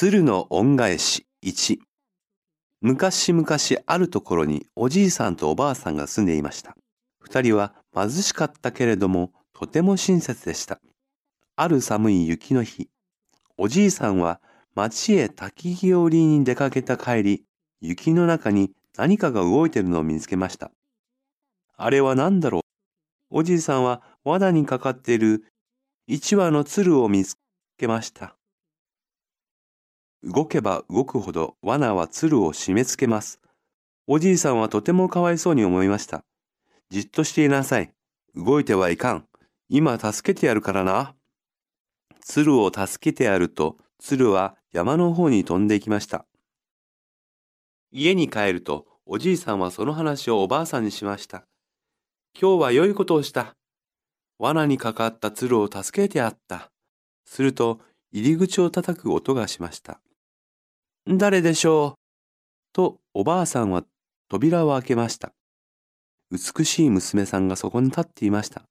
鶴の恩返し1昔々あるところにおじいさんとおばあさんが住んでいました。二人は貧しかったけれどもとても親切でした。ある寒い雪の日、おじいさんは町へ滝日和に出かけた帰り、雪の中に何かが動いてるのを見つけました。あれは何だろう？おじいさんは罠にかかっている一羽の鶴を見つけました。動けば動くほど罠は鶴を締め付けます。おじいさんはとてもかわいそうに思いました。じっとしていなさい。動いてはいかん。今助けてやるからな。鶴を助けてやると、鶴は山の方に飛んでいきました。家に帰ると、おじいさんはその話をおばあさんにしました。今日は良いことをした。罠にかかった鶴を助けてやった。すると、入り口を叩く音がしました。誰でしょう？とおばあさんは扉を開けました。美しい娘さんがそこに立っていました。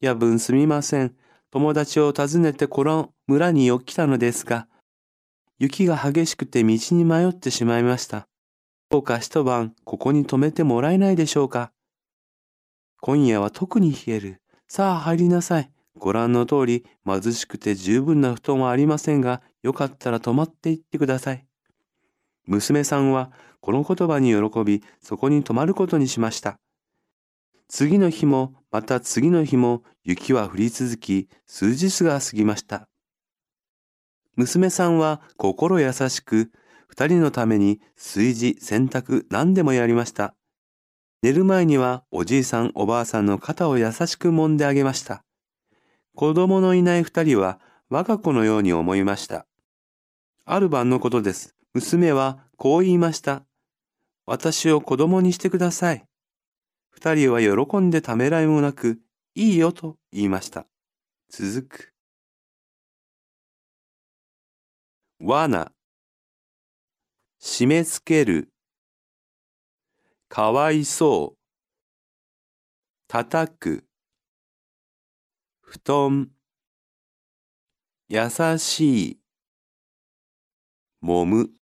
夜分すみません。友達を訪ねてこの村に来たのですが、雪が激しくて道に迷ってしまいました。どうか一晩ここに泊めてもらえないでしょうか。今夜は特に冷える。さあ入りなさい。ご覧の通り貧しくて十分な布団はありませんが、よかったら泊まっていってください。娘さんはこの言葉に喜び、そこに泊まることにしました。次の日も、また次の日も雪は降り続き、数日が過ぎました。娘さんは心優しく、二人のために炊事、洗濯、何でもやりました。寝る前にはおじいさんおばあさんの肩を優しく揉んであげました。子供のいない二人は我が子のように思いました。ある晩のことです。娘はこう言いました。私を子供にしてください。二人は喜んでためらいもなく、いいよと言いました。続く。罠。締め付ける。かわいそう。叩く。布団。優しい。揉む。